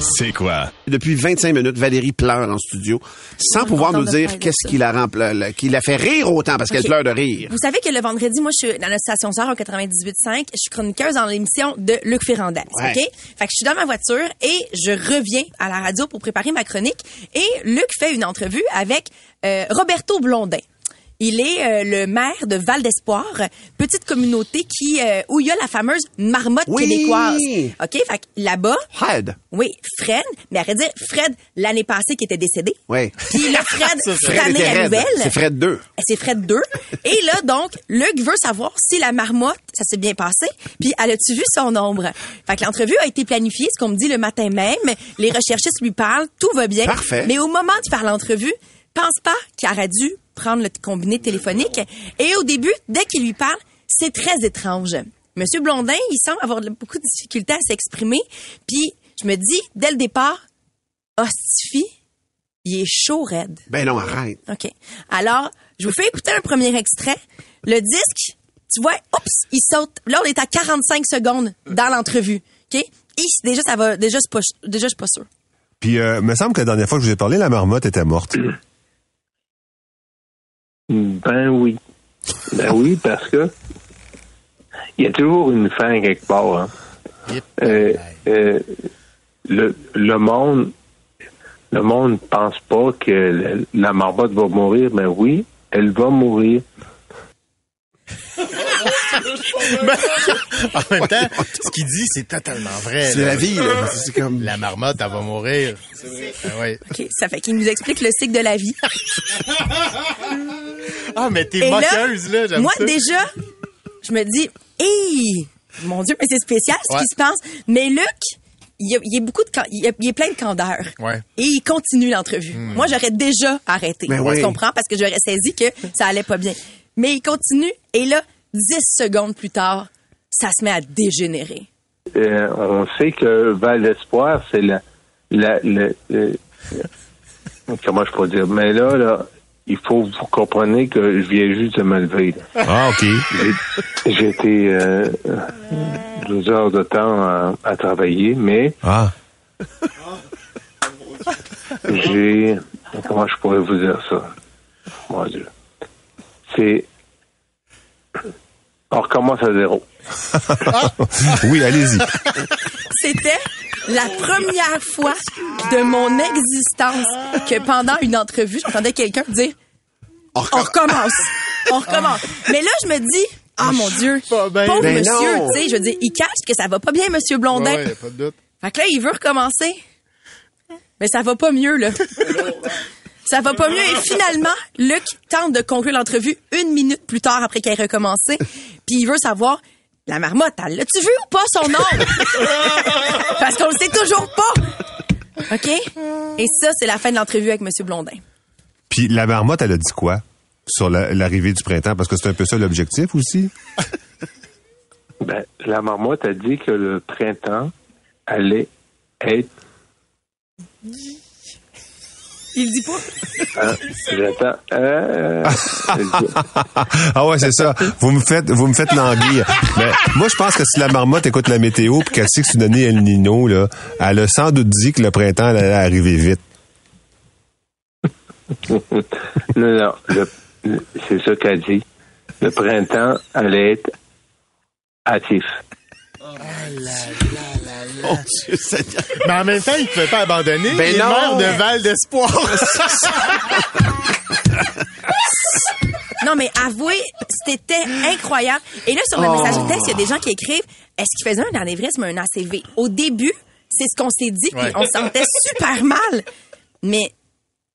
C'est quoi? Depuis 25 minutes, Valérie pleure en studio, sans pouvoir nous dire qu'est-ce qui la rempla, qui la fait rire autant parce qu'elle pleure de rire. Vous savez que le vendredi, moi, je suis dans la station Sœur au 98.5. Je suis chroniqueuse dans l'émission de Luc Ferrandez. Ouais. OK? Fait que je suis dans ma voiture et je reviens à la radio pour préparer ma chronique. Et Luc fait une entrevue avec euh, Roberto Blondin. Il est euh, le maire de Val d'Espoir, petite communauté qui euh, où il y a la fameuse marmotte Oui! québécoise. OK? Fait là-bas, Fred. oui, Fred, mais arrête de dire Fred l'année passée qui était décédé. Oui. Puis là, Fred, cette année la nouvelle. C'est Fred 2. C'est Fred 2. Et là, donc, Luc veut savoir si la marmotte, ça s'est bien passé, puis elle a-tu vu son ombre? Fait que l'entrevue a été planifiée, ce qu'on me dit le matin même. Les recherchistes lui parlent, tout va bien. Parfait. Mais au moment de faire l'entrevue, pense pas qu'il aurait dû prendre le combiné téléphonique. Et au début, dès qu'il lui parle, c'est très étrange. Monsieur Blondin, il semble avoir beaucoup de difficultés à s'exprimer. Puis, je me dis, dès le départ, hostifie, il est chaud raide. Ben non, arrête. OK. Alors, je vous fais écouter un premier extrait. Le disque, tu vois, oups, il saute. Là, on est à 45 secondes dans l'entrevue. OK? Et déjà, ça va, déjà, c'est pas, déjà, je suis pas sûre. Puis, euh, me semble que la dernière fois que je vous ai parlé, la marmotte était morte. Ben oui. Ben oui, parce que il y a toujours une fin quelque part. hein. Euh, euh, le, le monde le monde pense pas que la, la marmotte va mourir, mais oui, elle va mourir. En même temps, ce qu'il dit, c'est totalement vrai. C'est là. la vie, là. C'est comme... La marmotte, elle va mourir. C'est vrai. ouais. OK. Ça fait qu'il nous explique le cycle de la vie. Ah, mais t'es là, moqueuse, là. j'aime moi, ça. déjà, je me dis, hé, mon Dieu, mais c'est spécial ce Ouais. qui se passe. Mais Luc, il y a, il y a beaucoup de, il y a, il y a plein de candeur. Ouais. Et il continue l'entrevue. Moi, j'aurais déjà arrêté. Ben Tu oui. comprends? Parce que j'aurais saisi que ça allait pas bien. Mais il continue. Et là, 10 secondes plus tard, ça se met à dégénérer. Euh, on sait que Val d'Espoir, c'est la, la, le- le- comment je peux dire, mais là, là, il faut que vous compreniez que je viens juste de me lever. là. Ah, OK. J'ai- J'ai été euh, deux heures de temps à, à travailler, mais Ah. j'ai comment je pourrais vous dire ça? Mon Dieu. C'est on recommence à zéro. Oui, allez-y. C'était la première fois de mon existence que pendant une entrevue, j'entendais quelqu'un dire On on recommence. On recommence. Mais là, je me dis, ah mon Dieu, Pas bien. pauvre Ben monsieur, non. tu sais, je veux dire, il cache que ça va pas bien, monsieur Blondin. Ouais, y a pas de doute. Fait que là, il veut recommencer. Mais ça va pas mieux, là. ça va pas mieux. Et finalement, Luc tente de conclure l'entrevue une minute plus tard après qu'il ait recommencé. Puis il veut savoir, la marmotte, elle l'a-tu vu ou pas son nom? Parce qu'on le sait toujours pas. OK? Et ça, c'est la fin de l'entrevue avec monsieur Blondin. Puis, la marmotte, elle a dit quoi? Sur la- l'arrivée du printemps, parce que c'est un peu ça l'objectif aussi. Ben, la marmotte a dit que le printemps allait être. Il dit pas. hein, J'attends. euh, ah ouais, c'est ça. Vous me faites, vous me faites languir. Mais moi, je pense que si la marmotte écoute la météo puis qu'elle sait que c'est une année El Nino, là, elle a sans doute dit que le printemps allait arriver vite. non, non, c'est ça qu'elle dit. Le printemps allait être hâtif. Mon Dieu Seigneur. Mais en même temps, il ne pouvait pas abandonner. Ben il est de Val d'Espoir. Non, mais avouez, c'était incroyable. Et là, sur le Oh. message texte, il y a des gens qui écrivent est-ce qu'il faisait un anévrisme, un ACV Au début, c'est ce qu'on s'est dit, puis on se sentait super mal. Mais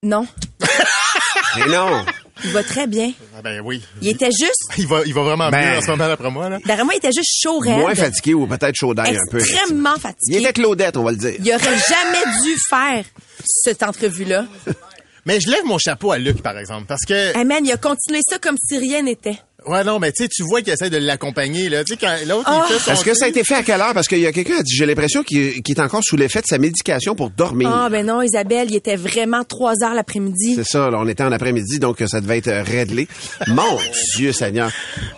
non, Mais non. Il va très bien. Ah ben oui. Il était juste, Il va, il va vraiment Ben. mieux en ce moment, d'après moi. Là. d'après moi, il était juste chaud raide. Moins fatigué ou peut-être chaud d'ail un peu. Extrêmement Il fatigué. était Claudette, on va le dire. Il aurait jamais dû faire cette entrevue-là. Mais je lève mon chapeau à Luc, par exemple, parce que... Hey man, il a continué ça comme si rien n'était. Ouais, non, mais tu sais, tu vois qu'il essaie de l'accompagner, là. Tu sais, quand l'autre, il fait son Est-ce que ça a été fait à quelle heure? Parce qu'il y a quelqu'un qui a dit, j'ai l'impression qu'il est encore sous l'effet de sa médication pour dormir. Ah, ben non, Isabelle, il était vraiment 3 heures l'après-midi. C'est ça, là, on était en après-midi, donc ça devait être réglé. Mon Dieu Seigneur.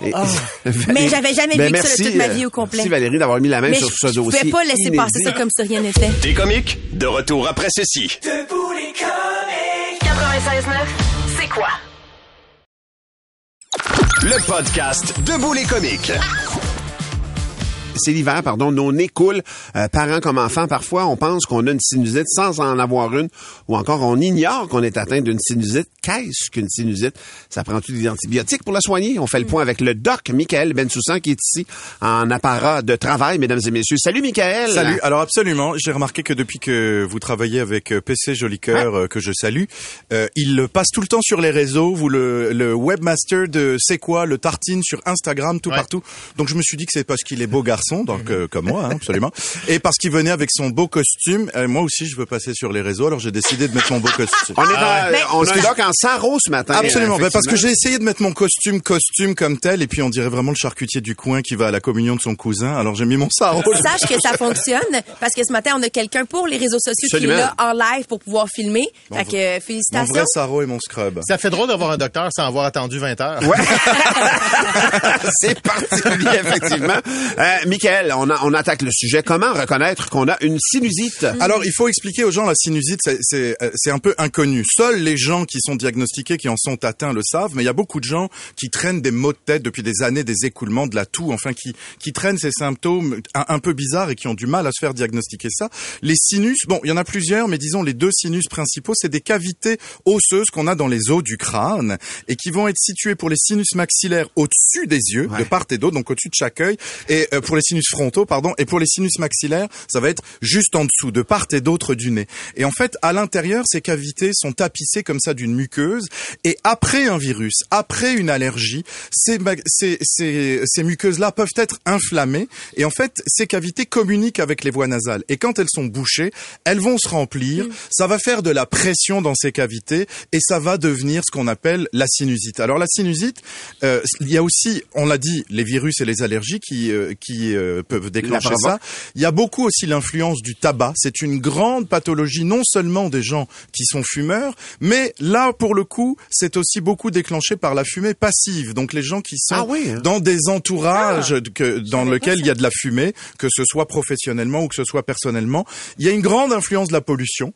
Et- Mais j'avais jamais Ben, vu que ça de toute ma euh, vie au complet. Merci Valérie d'avoir mis la main Mais sur je, ce je dossier. pouvais pas laisser passer ça comme si rien n'était. Des comiques, de retour après ceci. 96.9, c'est quoi? Le podcast Debout les comiques. C'est l'hiver, pardon, nos nez coulent. Euh, parents comme enfants, parfois, on pense qu'on a une sinusite sans en avoir une, ou encore on ignore qu'on est atteint d'une sinusite. Qu'est-ce qu'une sinusite? Ça prend-tu des antibiotiques pour la soigner? On fait le point avec le doc Michael Bensoussan qui est ici en apparat de travail, mesdames et messieurs. Salut Michael! Salut. Alors absolument, j'ai remarqué que depuis que vous travaillez avec euh, PC Joli Cœur, euh, que je salue, euh, il passe tout le temps sur les réseaux. Vous le, le webmaster de C'est quoi le tartine sur Instagram, tout Ouais. partout. Donc je me suis dit que c'est parce qu'il est beau garçon, donc euh, comme moi, hein, absolument, et parce qu'il venait avec son beau costume. Euh, moi aussi, je veux passer sur les réseaux, alors j'ai décidé de mettre mon beau costume. On est dans- Ben, on a un en sarro ce matin. Absolument, euh, ben, parce que j'ai essayé de mettre mon costume costume comme tel, et puis on dirait vraiment le charcutier du coin qui va à la communion de son cousin. Alors j'ai mis mon sarrau. Sache que ça fonctionne parce que ce matin, on a quelqu'un pour les réseaux sociaux Absolument. qui est là en live pour pouvoir filmer. fait que euh, Mon félicitations. vrai sarrau et mon scrub. Ça fait drôle d'avoir un docteur sans avoir attendu 20 heures. Ouais. c'est particulier, effectivement. Euh, Michael, on, a- on attaque le sujet. Comment reconnaître qu'on a une sinusite? Alors, il faut expliquer aux gens la sinusite, c'est- euh, c'est un peu inconnu. Seuls les gens qui sont diagnostiqués, qui en sont atteints, le savent. Mais il y a beaucoup de gens qui traînent des maux de tête depuis des années, des écoulements, de la toux, enfin qui qui traînent ces symptômes un, un peu bizarres et qui ont du mal à se faire diagnostiquer ça. Les sinus, bon, il y en a plusieurs, mais disons les deux sinus principaux, c'est des cavités osseuses qu'on a dans les os du crâne et qui vont être situées pour les sinus maxillaires au-dessus des yeux, Ouais. de part et d'autre, donc au-dessus de chaque œil, et euh, pour les sinus frontaux, pardon, et pour les sinus maxillaires, ça va être juste en dessous, de part et d'autre du nez. Et en fait, à l'intérieur, ces cavités sont tapissées comme ça d'une muqueuse, et après un virus, après une allergie, ces, ces, ces, ces muqueuses-là peuvent être inflammées, et en fait, ces cavités communiquent avec les voies nasales. Et quand elles sont bouchées, elles vont se remplir, ça va faire de la pression dans ces cavités, et ça va devenir ce qu'on appelle la sinusite. Alors la sinusite, euh, il y a aussi, on l'a dit, les virus et les allergies qui, euh, qui euh, peuvent déclencher ça. Il y a beaucoup aussi l'influence du tabac. C'est une grande pathologie, non seulement des gens qui sont fumeurs, mais là, pour le coup, c'est aussi beaucoup déclenché par la fumée passive. Donc les gens qui sont Ah oui, hein? dans des entourages que, dans lesquels il y a de la fumée, que ce soit professionnellement ou que ce soit personnellement. Il y a une grande influence de la pollution.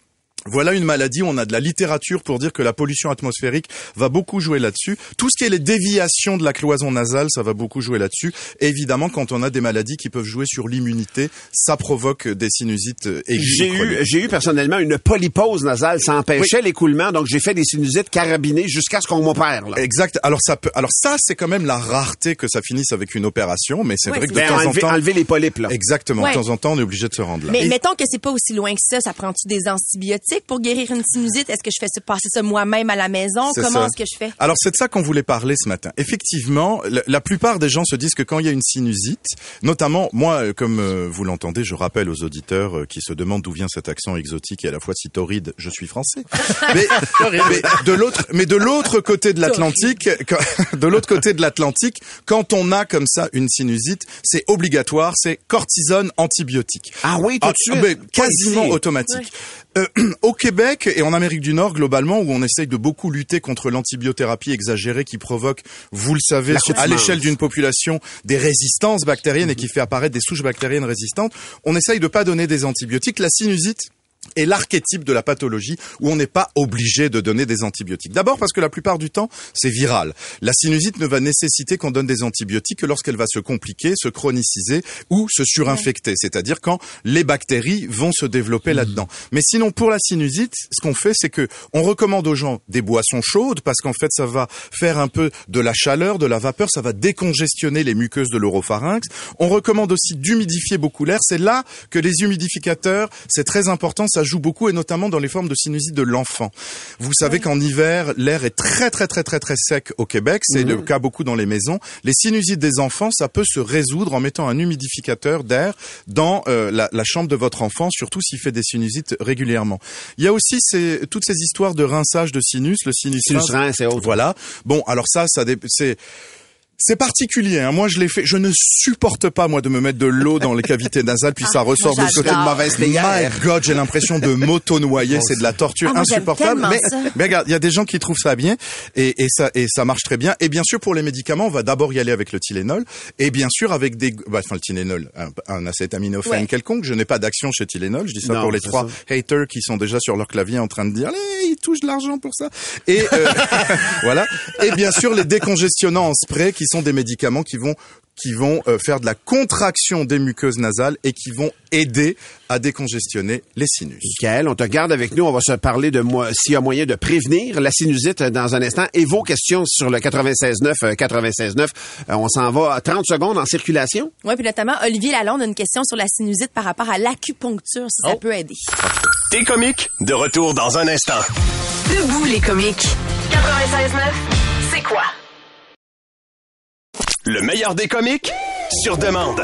Voilà une maladie où on a de la littérature pour dire que la pollution atmosphérique va beaucoup jouer là-dessus. Tout ce qui est les déviations de la cloison nasale, ça va beaucoup jouer là-dessus. Évidemment, quand on a des maladies qui peuvent jouer sur l'immunité, ça provoque des sinusites aiguës. J'ai eu, j'ai eu personnellement une polypose nasale. Ça empêchait l'écoulement, donc j'ai fait des sinusites carabinées jusqu'à ce qu'on m'opère. là. Exact. Alors ça peut, alors ça, c'est quand même la rareté que ça finisse avec une opération, mais c'est vrai que de Ben, temps en temps, enlever les polypes, là. exactement, Ouais. de temps en temps, on est obligé de se rendre là. Mais Et- mettons que c'est pas aussi loin que ça. Ça prend-tu des antibiotiques? Pour guérir une sinusite? Est-ce que je fais passer ça moi-même à la maison? Comment est-ce que je fais? Alors c'est de ça qu'on voulait parler ce matin. Effectivement, la, plupart des gens se disent que quand il y a une sinusite, notamment moi, euh, comme euh, vous l'entendez, je rappelle aux auditeurs euh, qui se demandent d'où vient cet accent exotique et à la fois si torride, je suis français. mais, mais de l'autre, mais de l'autre côté de l'Atlantique, quand- de l'autre côté de l'Atlantique, quand on a comme ça une sinusite, c'est obligatoire, c'est cortisone antibiotique. Ah oui, tout de Ah, suite. Pas quasiment automatique. Euh, au Québec et en Amérique du Nord globalement, où on essaye de beaucoup lutter contre l'antibiothérapie exagérée qui provoque, vous le savez, à l'échelle d'une population, des résistances bactériennes et qui fait apparaître des souches bactériennes résistantes, on essaye de pas donner des antibiotiques. La sinusite est l'archétype de la pathologie où on n'est pas obligé de donner des antibiotiques. D'abord parce que la plupart du temps, c'est viral. La sinusite ne va nécessiter qu'on donne des antibiotiques que lorsqu'elle va se compliquer, se chroniciser ou se surinfecter, c'est-à-dire quand les bactéries vont se développer là-dedans. Mais sinon, pour la sinusite, ce qu'on fait, c'est que on recommande aux gens des boissons chaudes parce qu'en fait, ça va faire un peu de la chaleur, de la vapeur, ça va décongestionner les muqueuses de l'oropharynx. On recommande aussi d'humidifier beaucoup l'air. C'est là que les humidificateurs, c'est très important, ça joue beaucoup et notamment dans les formes de sinusite de l'enfant. Vous savez qu'en hiver, l'air est très très très très très sec au Québec, c'est le cas beaucoup dans les maisons. Les sinusites des enfants, ça peut se résoudre en mettant un humidificateur d'air dans euh, la, la chambre de votre enfant, surtout s'il fait des sinusites régulièrement. Il y a aussi ces, toutes ces histoires de rinçage de sinus, le sinus, Sinus et autres. Voilà. Bon, alors ça, ça c'est C'est particulier. Hein. Moi, je l'ai fait. Je ne supporte pas moi de me mettre de l'eau dans les cavités nasales puis ça ressort de côté. j'adore. mauvaise My théière. God, j'ai l'impression de m'auto-noyer. C'est de la torture Ah, insupportable. Mais, regarde, il y a des gens qui trouvent ça bien et, et ça et ça marche très bien. Et bien sûr, pour les médicaments, on va d'abord y aller avec le Tylenol et bien sûr avec des, bah, enfin le Tylenol, un, un acétaminophène Ouais. quelconque. Je n'ai pas d'action chez Tylenol. Je dis ça Non, pour les trois haters qui sont déjà sur leur clavier en train de dire, allez, ils touchent de l'argent pour ça. Et euh, voilà. Et bien sûr les décongestionnants en spray qui sont des médicaments qui vont qui vont euh, faire de la contraction des muqueuses nasales et qui vont aider à décongestionner les sinus. Michael, on te garde avec nous. On va se parler de moi, s'il y a moyen de prévenir la sinusite euh, dans un instant. Et vos questions sur le 96.9, euh, 96.9. Euh, on s'en va à 30 secondes en circulation. Oui, puis notamment, Olivier Lalonde a une question sur la sinusite par rapport à l'acupuncture, si ça peut aider. T'es comique, de retour dans un instant. Debout les comiques. 96.9, c'est quoi? Le meilleur des comiques, sur demande.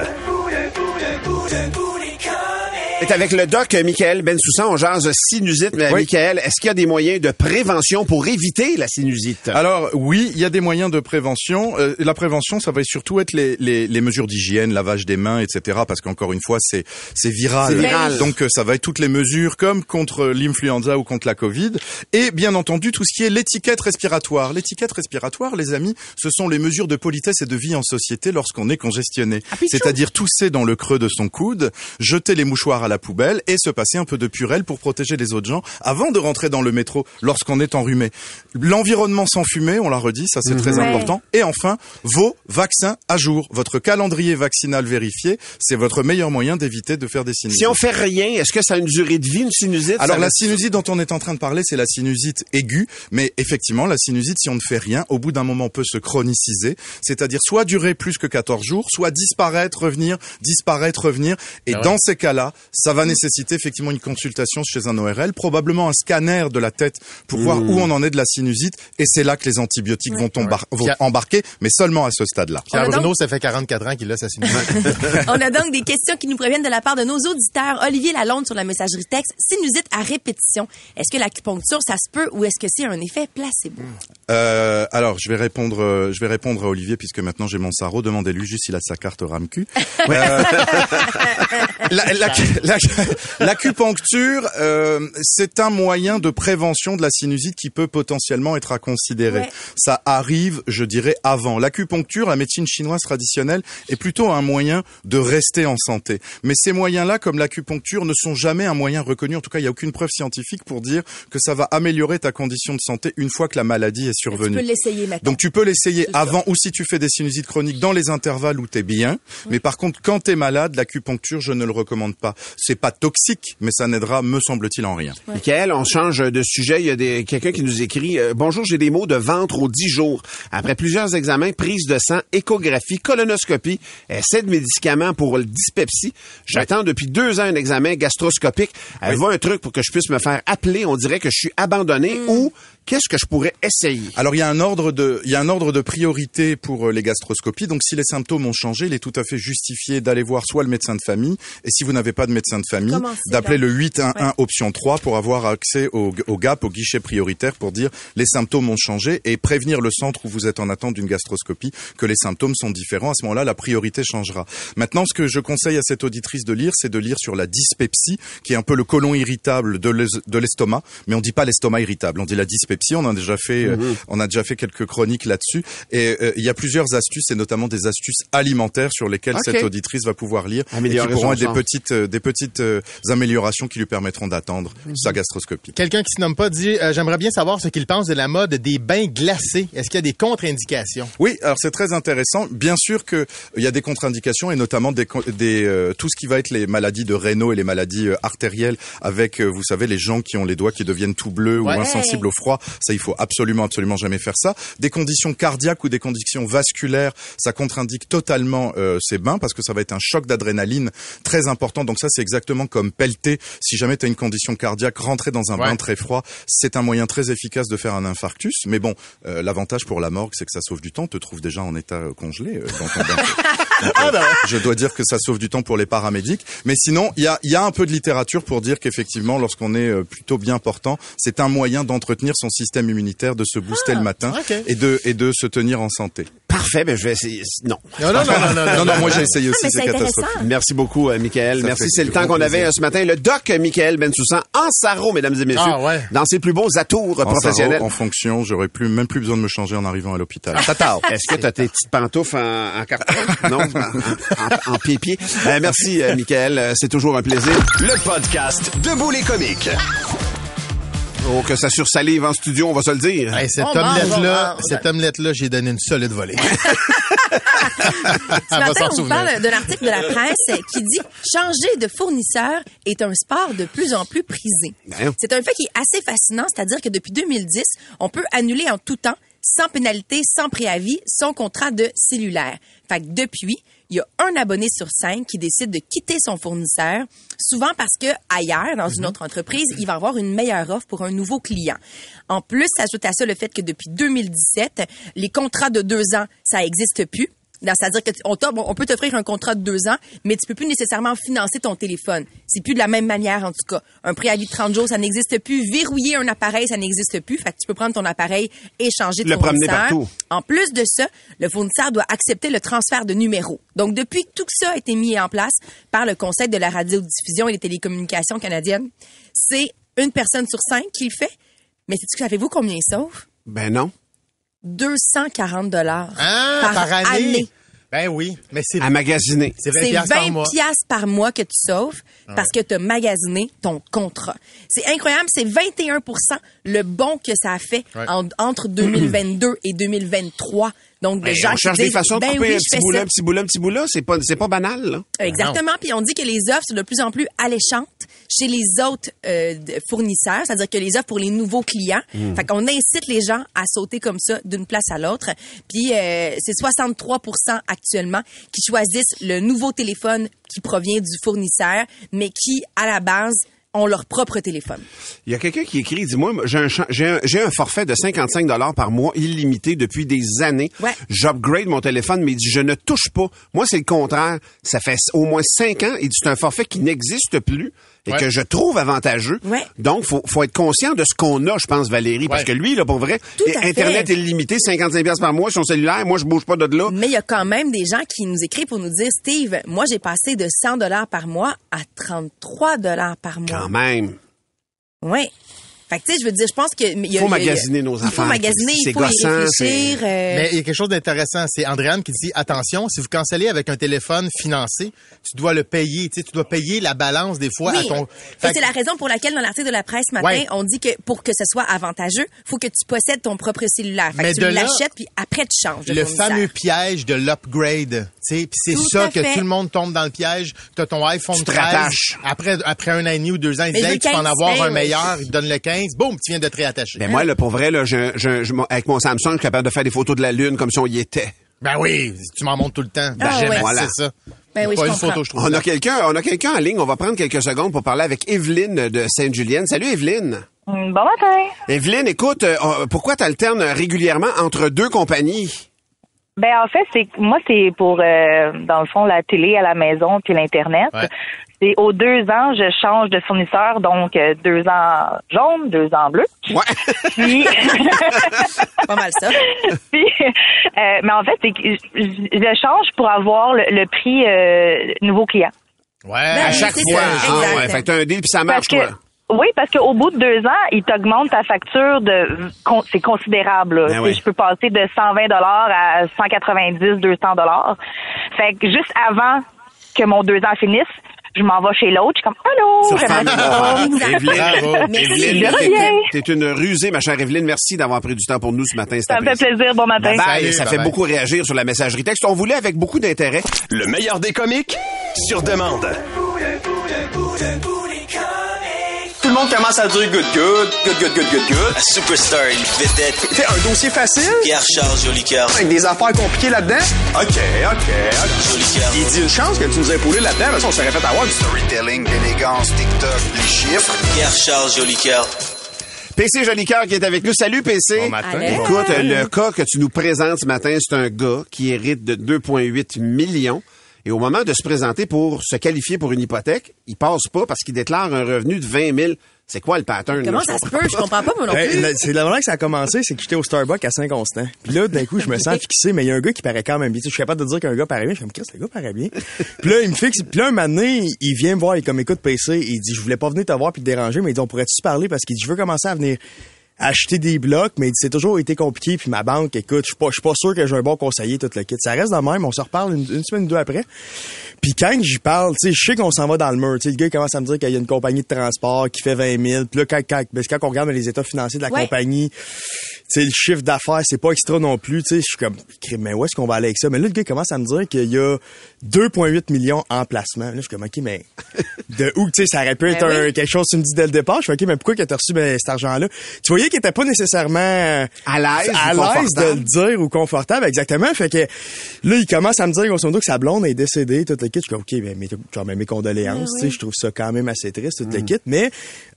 C'est avec le doc euh, Michael Bensoussan. On jase sinusite. Mais Oui. Michael, est-ce qu'il y a des moyens de prévention pour éviter la sinusite? Alors oui, il y a des moyens de prévention. Euh, la prévention, ça va surtout être les, les, les mesures d'hygiène, lavage des mains, etc. Parce qu'encore une fois, c'est c'est viral. C'est viral. Donc euh, ça va être toutes les mesures comme contre l'influenza ou contre la Covid. Et bien entendu, tout ce qui est l'étiquette respiratoire. L'étiquette respiratoire, les amis, ce sont les mesures de politesse et de vie en société lorsqu'on est congestionné. C'est-à-dire tousser dans le creux de son coude, jeter les mouchoirs à la poubelle et se passer un peu de purelle pour protéger les autres gens avant de rentrer dans le métro lorsqu'on est enrhumé. L'environnement sans fumée, on l'a redit, ça c'est très Ouais. important. Et enfin, vos vaccins à jour. Votre calendrier vaccinal vérifié, c'est votre meilleur moyen d'éviter de faire des sinusites. Si on fait rien, est-ce que ça a une durée de vie, une sinusite? Alors la va- sinusite dont on est en train de parler, c'est la sinusite aiguë, mais effectivement la sinusite, si on ne fait rien, au bout d'un moment peut se chroniciser, c'est-à-dire soit durer plus que 14 jours, soit disparaître, revenir, disparaître, revenir, et dans ces cas-là, ça va nécessiter effectivement une consultation chez un ORL, probablement un scanner de la tête pour voir où on en est de la sinusite, et c'est là que les antibiotiques vont, tombar- vont Pierre- embarquer, mais seulement à ce stade-là. Pierre On a Bruno, donc- ça fait 44 ans qu'il a sa sinusite. On a donc des questions qui nous proviennent de la part de nos auditeurs. Olivier Lalonde sur la messagerie texte. Sinusite à répétition. Est-ce que l'acupuncture, ça se peut ou est-ce que c'est un effet placebo? Euh, alors, je vais répondre, euh, je vais répondre à Olivier puisque maintenant j'ai mon sarreau. Demandez-lui juste s'il a sa carte RAMQ. Euh, la- la- la- L'acupuncture, euh, c'est un moyen de prévention de la sinusite qui peut potentiellement être à considérer. Ouais. Ça arrive, je dirais, avant. L'acupuncture, la médecine chinoise traditionnelle, est plutôt un moyen de rester en santé. Mais ces moyens-là, comme l'acupuncture, ne sont jamais un moyen reconnu. En tout cas, il n'y a aucune preuve scientifique pour dire que ça va améliorer ta condition de santé une fois que la maladie est Tu survenue. peux l'essayer maintenant. Donc tu peux l'essayer avant ou si tu fais des sinusites chroniques dans les intervalles où t'es bien. Mais par contre, quand t'es malade, l'acupuncture, je ne le recommande pas. C'est pas toxique, mais ça n'aidera, me semble-t-il, en rien. Michael, on change de sujet. Il y a des, quelqu'un qui nous écrit euh, Bonjour, j'ai des maux de ventre aux 10 jours. Après plusieurs examens, prise de sang, échographie, colonoscopie, essai de médicaments pour le dyspepsie. J'attends depuis deux ans un examen gastroscopique. Avez-vous un truc pour que je puisse me faire appeler? On dirait que je suis abandonné ou qu'est-ce que je pourrais essayer? Alors il y a un ordre de, il y a un ordre de priorité pour euh, les gastroscopies. Donc si les symptômes ont changé, il est tout à fait justifié d'aller voir soit le médecin de famille, et si vous n'avez pas de médecin de famille, d'appeler le 811 Ouais. option 3 pour avoir accès au, au GAP, au guichet prioritaire, pour dire les symptômes ont changé et prévenir le centre où vous êtes en attente d'une gastroscopie que les symptômes sont différents. À ce moment-là, la priorité changera. Maintenant, ce que je conseille à cette auditrice de lire, c'est de lire sur la dyspepsie, qui est un peu le côlon irritable de l'es- de l'estomac, mais on dit pas l'estomac irritable, on dit la dyspepsie. On en a déjà fait, euh, on a déjà fait quelques chroniques là-dessus. Et euh, il y a plusieurs astuces, et notamment des astuces alimentaires sur lesquelles cette auditrice va pouvoir lire, et qui pourront être des petites, euh, des petites améliorations qui lui permettront d'attendre sa gastroscopie. Quelqu'un qui se nomme pas dit J'aimerais bien savoir ce qu'il pense de la mode des bains glacés. Est-ce qu'il y a des contre-indications? Oui, alors c'est très intéressant. Bien sûr que il y a des contre-indications et notamment des, des euh, tout ce qui va être les maladies de rénaux et les maladies artérielles avec vous savez les gens qui ont les doigts qui deviennent tout bleus Ouais. ou insensibles au froid. Ça il faut absolument absolument jamais faire ça. Des conditions cardiaques ou des conditions vasculaires, ça contre-indique totalement euh, ces bains parce que ça va être un choc d'adrénaline très important. Donc ça c'est exactement comme pelleter si jamais tu as une condition cardiaque rentrer dans un Ouais. bain très froid, c'est un moyen très efficace de faire un infarctus. Mais bon, euh, l'avantage pour la morgue, c'est que ça sauve du temps. Te trouve déjà en état euh, congelé euh, dans ton bain. Donc, euh, Je dois dire que ça sauve du temps pour les paramédics. Mais sinon, il y a, y a un peu de littérature pour dire qu'effectivement, lorsqu'on est euh, plutôt bien portant, c'est un moyen d'entretenir son système immunitaire, de se booster le matin ok. et de et de se tenir en santé. Parfait, ben je vais essayer. Non. Non, non, non, non, non, Non, non, moi j'ai essayé aussi, mais c'est catastrophique. Merci beaucoup, euh, Michael. Ça Merci. C'est le temps qu'on avait euh, ce matin. Le doc euh, Michael Bensoussan en sarreau, mesdames et messieurs. Ah, ouais. Dans ses plus beaux atours En professionnels. En fonction, j'aurais plus, même plus besoin de me changer en arrivant à l'hôpital. Tata. Est-ce que tu as tes petites pantoufles en, en carton? non, en, en, en pied-pied? Euh, merci, euh, Michael. C'est toujours un plaisir. Le podcast Debout les comiques. Oh, que ça sursalive en studio, on va se le dire. Hey, cette mange, omelette-là, cette omelette-là, j'ai donné une solide volée. Ce matin, s'en on vous souvenir. parle d'un article de la presse qui dit changer de fournisseur est un sport de plus en plus prisé. Ben. C'est un fait qui est assez fascinant, c'est-à-dire que depuis 2010, on peut annuler en tout temps, sans pénalité, sans préavis, son contrat de cellulaire. Fait que depuis, il y a un abonné sur cinq qui décide de quitter son fournisseur, souvent parce que ailleurs, dans une autre entreprise, il va avoir une meilleure offre pour un nouveau client. En plus, s'ajoute à ça le fait que depuis 2017, les contrats de deux ans, ça existe plus. C'est-à-dire qu'on on peut t'offrir un contrat de deux ans, mais tu peux plus nécessairement financer ton téléphone. C'est plus de la même manière, en tout cas. Un préavis de 30 jours, ça n'existe plus. Verrouiller un appareil, ça n'existe plus. Fait que tu peux prendre ton appareil et changer de Le promener fournisseur. partout. En plus de ça, le fournisseur doit accepter le transfert de numéro. Donc, depuis que tout ça a été mis en place par le Conseil de la radiodiffusion et des télécommunications canadiennes, c'est une personne sur cinq qui le fait. Mais savez-vous combien il sauve? Ben non. 240 dollars Ah, par, année? Ben oui, mais c'est À magasiner. c'est 20 C'est piastres par 20 mois. piastres par mois que tu sauves parce que tu as magasiné ton contrat. C'est incroyable, c'est 21% le bon que ça a fait Ouais. en- entre 2022 et 2023. Donc, les Ben, gens on cherche des façons de ben couper oui, un petit bout là, un petit bout là, un petit bout là. C'est pas, c'est pas banal, là. Exactement. Puis on dit que les offres sont de plus en plus alléchantes chez les autres euh, fournisseurs, c'est-à-dire que les offres pour les nouveaux clients. Hmm. Fait qu'on incite les gens à sauter comme ça d'une place à l'autre. Puis euh, c'est 63% actuellement qui choisissent le nouveau téléphone qui provient du fournisseur, mais qui à la base ont leur propre téléphone. Il y a quelqu'un qui écrit, dis-moi, j'ai un, forfait de 55 dollars par mois illimité depuis des années. Ouais. J'upgrade mon téléphone, mais il dit, je ne touche pas. Moi, c'est le contraire. Ça fait au moins cinq ans. Dit, c'est un forfait qui n'existe plus et Ouais. que je trouve avantageux. Ouais. Donc, faut, faut être conscient de ce qu'on a, je pense, Valérie, parce que lui, là, pour vrai, fait. Internet illimité, 55 pièces par mois, son cellulaire, moi, je bouge pas de là. Mais il y a quand même des gens qui nous écrivent pour nous dire, Steve, moi j'ai passé de 100 dollars par mois à 33 dollars par mois. Quand même. Oui. Fait que, tu sais, je veux dire, je pense que... Il Faut magasiner nos Il faut affaires. magasiner, C'est il faut y réfléchir. euh, Mais il y a quelque chose d'intéressant. C'est Andréane qui dit, attention, si vous cancellez avec un téléphone financé, tu dois le payer. Tu sais, tu dois payer la balance des fois à oui. ton... Et Fait c'est que- la raison pour laquelle, dans l'article de la presse ce matin, Ouais. on dit que pour que ce soit avantageux, faut que tu possèdes ton propre cellulaire. Fait Mais que tu l'achètes, puis après, tu changes de le fameux piège de l'upgrade. Tu sais, Puis c'est ça que fait. tout le monde tombe dans le piège. Tu as ton iPhone Tu te 13. rattaches. Après, après un an et demi ou deux ans, ils Mais disent, tu peux en 15, avoir un meilleur. Ils te donnent le 15. Boum, tu viens de te réattacher. Ben moi, là, pour vrai, là, je, je, je- avec mon Samsung, je suis capable de faire des photos de la Lune comme si on y était. Ben oui, tu m'en montres tout le temps. Ben, Ah j'aime ouais. Voilà. ça. Ben oui, Pas je une comprends. photo, je trouve. On a ça. quelqu'un, on a quelqu'un en ligne. On va prendre quelques secondes pour parler avec Evelyne de Sainte-Julienne. Salut Evelyne. Bon matin. Evelyne, écoute, euh, euh, pourquoi tu alternes régulièrement entre deux compagnies? Ben en fait, c'est moi c'est pour euh, dans le fond la télé à la maison puis l'internet. Ouais. C'est aux deux ans, je change de fournisseur, donc euh, deux ans jaune, deux ans bleu. Ouais. Puis, Pas mal ça. puis, euh, mais en fait, c'est que je, je change pour avoir le, le prix euh, nouveau client. Ouais. Ben, à chaque fois. ça, Ah, ouais. Fait que t'as un deal puis ça marche, Parce que toi. Oui, parce qu'au bout de deux ans, il t'augmente ta facture de con- c'est considérable. là. Ben oui. Je peux passer de 120 dollars à 190, 200 dollars. Fait que juste avant que mon deux ans finisse, je m'en vais chez l'autre. Je suis comme allô, j'aimerais ça. Evelyne, t'es une rusée, ma chère Evelyne. Merci d'avoir pris du temps pour nous ce matin. Ça me fait plaisir. Bon matin. Bye bye. Salut, ça bye fait bye. beaucoup réagir sur la messagerie texte. On voulait avec beaucoup d'intérêt. Le meilleur des comiques sur demande. Tout le monde commence à dire good, good, good, good, good, good, good. Superstar, une vedette. Fait un dossier facile Pierre-Charles Jolicoeur. avec des affaires compliquées là-dedans. OK, OK, OK. Jolicoeur. Il dit une chance que tu nous aies poulé là-dedans, là, ça, on serait fait avoir du Storytelling, d'élégance, TikTok, les chiffres. Pierre-Charles Jolicoeur. PC Jolicoeur qui est avec nous. Salut PC. Bon matin. Allez. Écoute, le cas que tu nous présentes ce matin, c'est un gars qui hérite de 2,8 millions. Et au moment de se présenter pour se qualifier pour une hypothèque, il passe pas parce qu'il déclare un revenu de 20 000. C'est quoi le pattern? Comment là? ça se peut? Je comprends pas, moi non plus. la- c'est la manière que ça a commencé, c'est que j'étais au Starbucks à Saint-Constant. Puis là, d'un coup, je me sens fixé, mais il y a un gars qui paraît quand même bien. Tu sais, Je suis capable de dire qu'un gars paraît bien. Je suis comme, Chris, le gars paraît bien. Puis là, il me fixe. Puis là, un moment donné, il vient me voir, il est comme, écoute, PC, il dit, je voulais pas venir te voir puis te déranger, mais il dit, on pourrait-tu parler? Parce qu'il dit, je veux commencer à venir acheter des blocs, mais c'est toujours été compliqué, puis ma banque, écoute, je suis pas, je suis pas sûr que j'ai un bon conseiller, tout le kit. Ça reste de même, on se reparle une, une semaine ou deux après. Puis quand j'y parle, tu sais, je sais qu'on s'en va dans le mur. Tu sais, le gars il commence à me dire qu'il y a une compagnie de transport qui fait 20 000. Puis là, quand, quand, parce que quand on regarde les états financiers de la Ouais. compagnie, sais, le chiffre d'affaires, c'est pas extra non plus. Tu sais, je suis comme, mais où est-ce qu'on va aller avec ça? Mais là, le gars commence à me dire qu'il y a 2,8 millions en placement. Là, je suis comme, OK, mais de où, tu sais, ça aurait pu être Ben un- oui. quelque chose que tu me dis dès le départ. Je suis OK, mais pourquoi que t'as reçu ben, cet argent-là? Tu voyais qu'il était pas nécessairement À l'aise à ou l'aise de le dire ou confortable, exactement. Fait que là, il commence à me dire, grosso modo, que sa blonde est décédée, toute le kit. Je suis comme, OK, ben, mes, genre, ben, mes condoléances, tu sais, je trouve ça quand même assez triste, toute Mm. le kit. Mais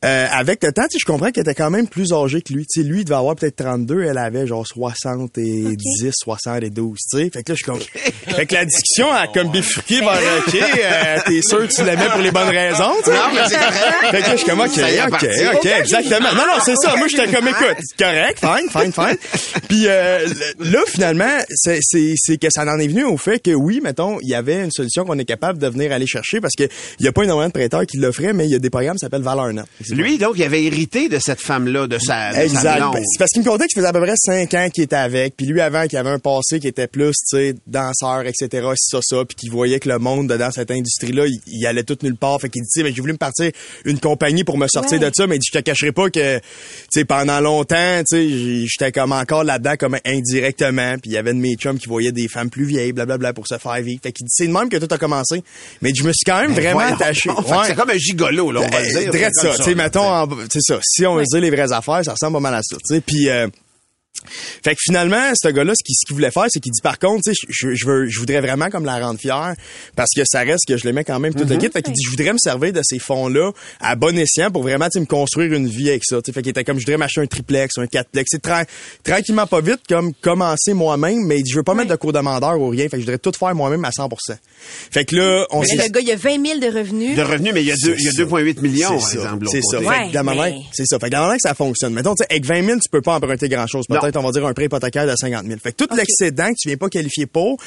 euh, avec le temps, tu sais, je comprends qu'elle était quand même plus âgée que lui. Tu sais, lui, il devait avoir peut-être 32, elle avait genre 70, 72, tu sais. Fait que là, je suis comme... fait que la discussion a comme bifurqué vers, OK, euh, t'es sûr que tu l'aimais pour les bonnes raisons, tu sais? Non, mais c'est correct. Fait que là, je suis comme, OK, OK. OK, exactement. Non, non, c'est ça. Moi, j'étais comme, écoute, correct, fine, fine, fine. Puis euh, là, finalement, c'est, que ça en est venu au fait que oui, mettons, il y avait une solution qu'on est capable de venir aller chercher parce que il y a pas énormément de prêteurs qui l'offraient, mais il y a des programmes qui s'appellent Valeur. Lui, donc, il avait hérité de cette femme-là, de sa, de sa Exact. blonde. Ben, C'est parce qu'il me contait qu'il faisait à peu près cinq ans qu'il était avec, puis lui avant qu'il avait un passé qui était plus, tu sais, danseur, etc., ça, ça, puis qu'il voyait que le monde dans cette industrie-là, il, il allait tout nulle part. Fait qu'il dit, ben, j'ai voulu me partir une compagnie pour me sortir Ouais. de ça, mais il dit, je te cacherai pas que, tu sais, pendant longtemps, tu sais, j'étais comme encore là-dedans comme indirectement, puis il y avait de mes chums qui voyaient des femmes plus vieilles, blablabla, pour se faire vivre. Fait qu'il dit, c'est de même que tout a commencé. Mais je me suis quand même vraiment voyons attaché. Ouais. C'est comme un gigolo, là, on va le Euh, dire. drette ça, tu sais, mettons, en- c'est ça. Si on veut dire les vraies affaires, ça ressemble pas mal à ça, tu sais. Puis, euh, fait que finalement, ce gars-là, ce qu'il ce qu'il voulait faire, c'est qu'il dit par contre, tu sais, je, je veux, je voudrais vraiment comme la rendre fière, parce que ça reste que je l'aimais quand même tout le kit. Fait qu'il dit, je voudrais me servir de ces fonds-là à bon escient pour vraiment, tu sais, me construire une vie avec ça. Tu sais, fait qu'il était comme, je voudrais m'acheter un triplex, un quatreplex. C'est tra- tranquillement pas vite, comme commencer moi-même, mais il dit, je veux pas mettre de co-demandeur ou rien. Fait que je voudrais tout faire moi-même à 100%. Fait que là, on Mais le gars, il a 20 000 de revenus. De revenus, mais il y a deux- il y a C'est ça. 2,8 millions, par C'est ça. exemple. de C'est ça. Fait que manière- mais- C'est ça. Fait que manière que ça fonctionne. Mettons, tu sais, avec 20 000, tu peux pas emprunter grand-chose. Peut-être. On va dire un prêt hypothécaire de 50 000. Fait que tout l'excédent que tu viens pas qualifier pour,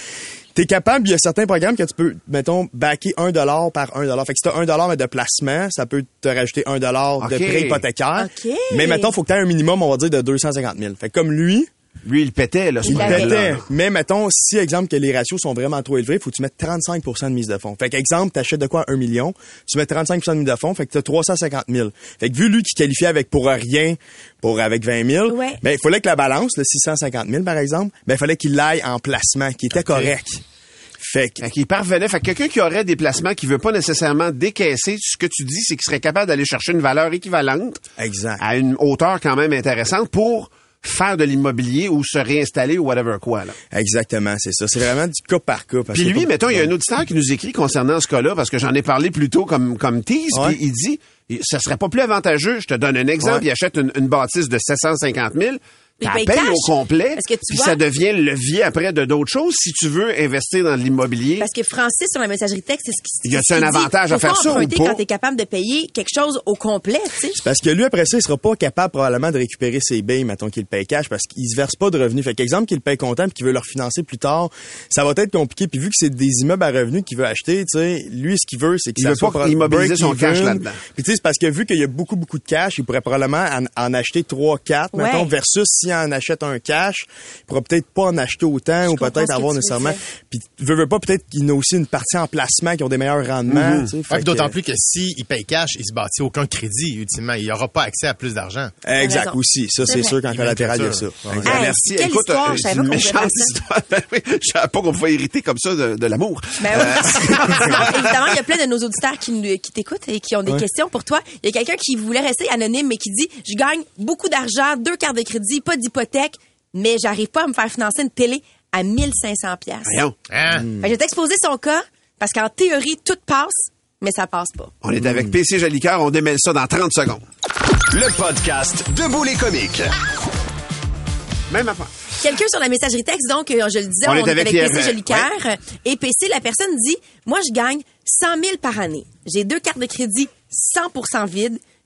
t'es capable, il y a certains programmes que tu peux, mettons, backer 1 dollar par 1 dollar. Fait que si t'as 1 dollar de placement, ça peut te rajouter 1 dollar de prêt hypothécaire. Ok. Mais mettons, faut que t'aies un minimum, on va dire, de 250 000. Fait que comme lui, Lui, il pétait, là, ce il pétait. Mais mettons, si, exemple, que les ratios sont vraiment trop élevés, faut que tu mettes 35% de mise de fonds. Fait que, exemple, t'achètes de quoi un million, tu mets 35% de mise de fonds, fait que t'as 350 000. Fait que vu lui qui qualifiait avec pour rien, pour avec 20 000, Ouais. ben, il fallait que la balance, le 650 000 par exemple, ben, il fallait qu'il l'aille en placement, qui était correct. Fait que, Fait qu'il parvenait. Fait que quelqu'un qui aurait des placements qui veut pas nécessairement décaisser, ce que tu dis, c'est qu'il serait capable d'aller chercher une valeur équivalente exact. à une hauteur quand même intéressante pour faire de l'immobilier ou se réinstaller ou whatever quoi, là. Exactement, c'est ça. C'est vraiment du cas par cas. parce Puis lui, mettons, il y a un auditeur qui nous écrit concernant ce cas-là, parce que j'en ai parlé plus tôt comme, comme tease, Ouais. puis il dit, ça serait pas plus avantageux, je te donne un exemple, Ouais. il achète une, une bâtisse de 750 000, Il tu paye payes cash. au complet, Parce que tu puis vois- ça devient le levier après de d'autres choses si tu veux investir dans l'immobilier. Parce que Francis, sur la messagerie texte, c'est ce qui Y a-t-il c'est ce un dit. avantage à faire pas ça ou pas? quand t'es capable de payer quelque chose au complet, tu sais. Parce que lui, après ça, il sera pas capable probablement de récupérer ses billes, mettons qu'il paye cash, parce qu'il se verse pas de revenus. Fait qu'exemple qu'il paye comptant puis qu'il veut le refinancer plus tard, ça va être compliqué. Puis vu que c'est des immeubles à revenus qu'il veut acheter, tu sais, lui, ce qu'il veut, c'est qu'il Il veut pas soit immobiliser son cash là-dedans. Puis tu sais, c'est parce que vu qu'il y a beaucoup, beaucoup de cash, il pourrait probablement en, en acheter 3, 4, Ouais. mettons, versus s'il en achète un cash, il pourra peut-être pas en acheter autant ou peut-être avoir nécessairement. Puis veut, veut pas, peut-être qu'il a aussi une partie en placement qui ont des meilleurs rendements. tu sais. Ouais, Fait puis D'autant que- plus que s'il paye cash, il se bâtit aucun crédit, ultimement. Il n'aura pas accès à plus d'argent. Exact aussi. Ça, C'est sûr qu'en Il collatéral, il y a ça. Merci. quelle Écoute, histoire, euh, je savais c'est une pas qu'on pouvait méchante histoire. Ben je savais pas qu'on pouvait hériter comme ça de, de l'amour. Ben oui. Non, évidemment, il y a plein de nos auditeurs qui, nous- qui t'écoutent et qui ont des Ouais. questions pour toi. Il y a quelqu'un qui voulait rester anonyme, mais qui dit Je gagne beaucoup d'argent, deux cartes de crédit, pas d'hypothèque, mais j'arrive pas à me faire financer une télé à 1500 pièces. Voyons. Hein? Je vais t'exposer son cas parce qu'en théorie, tout passe, mais ça passe pas. On est avec PC Jolicoeur, on démêle ça dans 30 secondes. Le podcast Debout les comiques. Même affaire. Quelqu'un sur la messagerie texte, donc, euh, je le disais, On on, est avec PC euh, Jolicoeur. Et PC, la personne dit, moi, je gagne 100 000 par année. J'ai deux cartes de crédit 100% vides.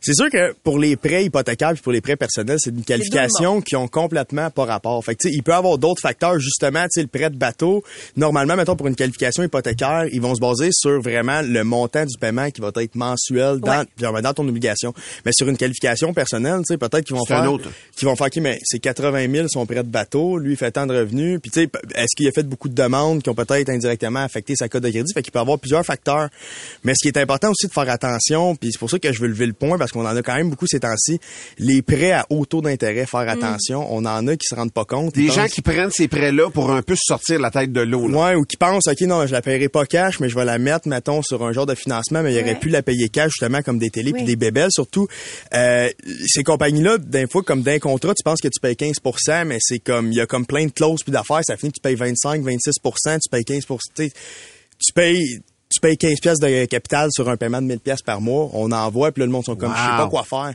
C'est sûr que pour les prêts hypothécaires puis pour les prêts personnels, c'est une qualification qui ont complètement pas rapport. Fait que, tu sais, il peut y avoir d'autres facteurs, justement, tu sais, le prêt de bateau. Normalement, mettons, pour une qualification hypothécaire, ils vont se baser sur vraiment le montant du paiement qui va être mensuel dans, Ouais. genre, dans ton obligation. Mais sur une qualification personnelle, tu sais, peut-être qu'ils vont un faire, autre. qu'ils vont faire, OK, mais c'est 80 000 son prêt de bateau, lui, il fait tant de revenus, puis tu sais, est-ce qu'il a fait beaucoup de demandes qui ont peut-être indirectement affecté sa cote de crédit? Fait qu'il peut y avoir plusieurs facteurs. Mais ce qui est important aussi de faire attention, puis c'est pour ça que je veux lever le point, parce qu'on en a quand même beaucoup ces temps-ci, les prêts à haut taux d'intérêt, faire attention. On en a qui se rendent pas compte. Des gens pensent- qui prennent ces prêts-là pour un peu sortir la tête de l'eau. là. Ouais, ou qui pensent, OK, non, je la paierai pas cash, mais je vais la mettre, mettons, sur un genre de financement, mais il aurait pu la payer cash, justement, comme des télés puis des bébelles. Surtout, euh, ces compagnies-là, d'un fois, comme d'un contrat, tu penses que tu payes 15% mais c'est comme, il y a comme plein de clauses puis d'affaires, ça finit que tu payes 25, 26% tu payes 15 tu sais, tu payes tu payes 15 pièces de capital sur un paiement de 1000 pièces par mois, on envoie puis là le monde sont comme je sais pas quoi faire.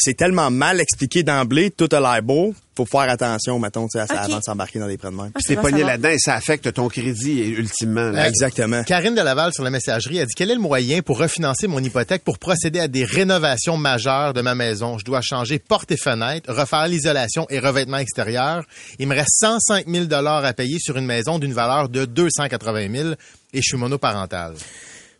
C'est tellement mal expliqué d'emblée, tout a l'air beau, faut faire attention mettons, tu sais, à ça Ok. avant de s'embarquer dans des prêts de même. Ah, Puis c'est pogné là-dedans et ça affecte ton crédit ultimement. là. Exactement. Karine de Laval sur la messagerie a dit quel est le moyen pour refinancer mon hypothèque pour procéder à des rénovations majeures de ma maison? Je dois changer porte et fenêtre, refaire l'isolation et revêtement extérieur. Il me reste 105 000 dollars à payer sur une maison d'une valeur de 280 000 et je suis monoparental.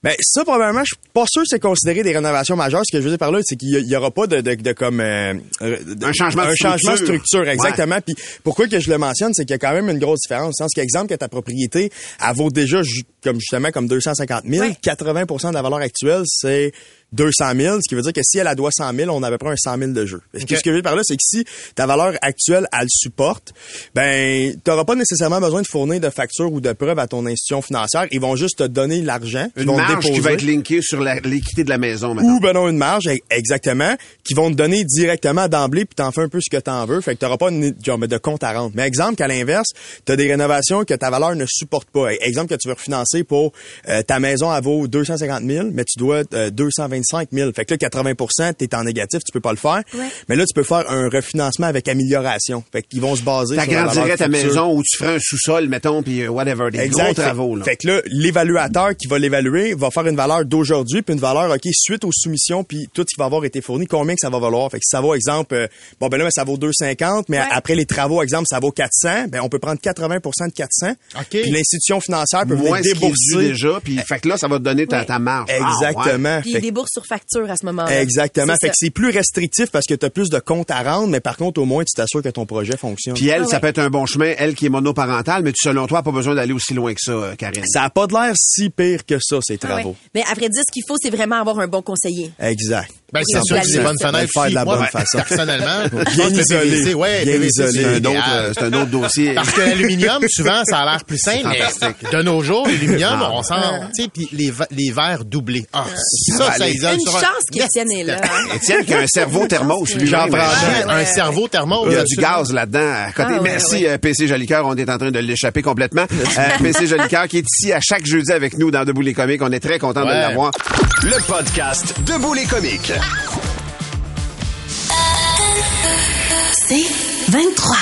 Ben ça probablement, je suis pas sûr que c'est considéré des rénovations majeures. Ce que je veux dire par là, c'est qu'il y, aura pas de, de, de comme euh, de- Un changement de un changement de structure. structure exactement. Puis pourquoi que je le mentionne, c'est qu'il y a quand même une grosse différence. Dans ce qu'exemple que ta propriété, elle vaut déjà comme justement comme 250 000. Ouais. 80% de la valeur actuelle, c'est 200 000, ce qui veut dire que si elle a doit 100 000, on a à peu près un 100 000 de jeu. Ce que- Ok. Ce que je veux dire par là, c'est que si ta valeur actuelle, elle le supporte, ben, t'auras pas nécessairement besoin de fournir de factures ou de preuves à ton institution financière. Ils vont juste te donner l'argent. Une vont marge qui va être linkée sur l'équité de la maison maintenant. Ou ben non, une marge, exactement, qui vont te donner directement d'emblée, puis t'en fais un peu ce que t'en veux. Fait que t'auras pas une, genre, de compte à rendre. Mais exemple qu'à l'inverse, t'as des rénovations que ta valeur ne supporte pas. Exemple que tu veux refinancer pour euh, ta maison, elle vaut 250 000, mais tu dois euh, 225 000. Fait que là, 80 t'es en négatif, tu peux pas le faire. Ouais. Mais là, tu peux faire un refinancement avec amélioration. Fait qu'ils vont se baser sur la T'agrandirais valeur ta future. maison ou tu ferais un sous-sol, mettons, puis euh, whatever, des gros Fait- travaux. Là. Fait que là, l'évaluateur qui va l'évaluer va faire une valeur d'aujourd'hui, puis une valeur, OK, suite aux soumissions, puis tout ce qui va avoir été fourni, combien que ça va valoir? Fait que si ça vaut, exemple, euh, bon, ben là, mais ça vaut 250, mais Ouais. après les travaux, exemple, ça vaut 400, ben on peut prendre 80% de 400, OK. puis l'institution financière peut Moins venir débourser. déjà, puis fait que là, ça va te donner ta, Ouais. ta marge. Ah, ouais. Exactement. Puis Fait- des bourses sur facture à ce moment-là. Exactement. C'est Fait que c'est plus restrictif parce que tu as plus de comptes à rendre, mais par contre, au moins, tu t'assures que ton projet fonctionne. Puis elle, Ah ça ouais. peut être un bon chemin, elle qui est monoparentale, mais tu, selon toi, pas besoin d'aller aussi loin que ça, euh, Karine. ça a pas de l'air si pire que ça, ces Ah ouais. travaux. Mais à vrai dire, ce qu'il faut, c'est vraiment avoir un bon conseiller. Exact. Ben, c'est sûr que c'est planifier. fenêtres. Faire de la bonne ben, façon. Personnellement, je Bien isolé. PVC, ouais, Bien PVC, isolé. c'est C'est un autre, idéal. euh, c'est un autre dossier. Parce que l'aluminium, souvent, ça a l'air plus simple, mais de nos jours, l'aluminium, on sent, tu sais, puis les, verres doublés. Ah, ça, ça Allez. isole Une sur un- chance qu'Étienne est là. hein. Étienne qui a un cerveau thermos, lui. J'en Ah, un cerveau thermo. Il y a du ça. gaz là-dedans à côté. Ah, Merci, euh, PC Jolicoeur. On est en train de l'échapper complètement. Euh, PC Jolicoeur qui est ici à chaque jeudi avec nous dans Debout les comiques. On est très content de l'avoir. Le podcast Debout les comiques. C'est 23.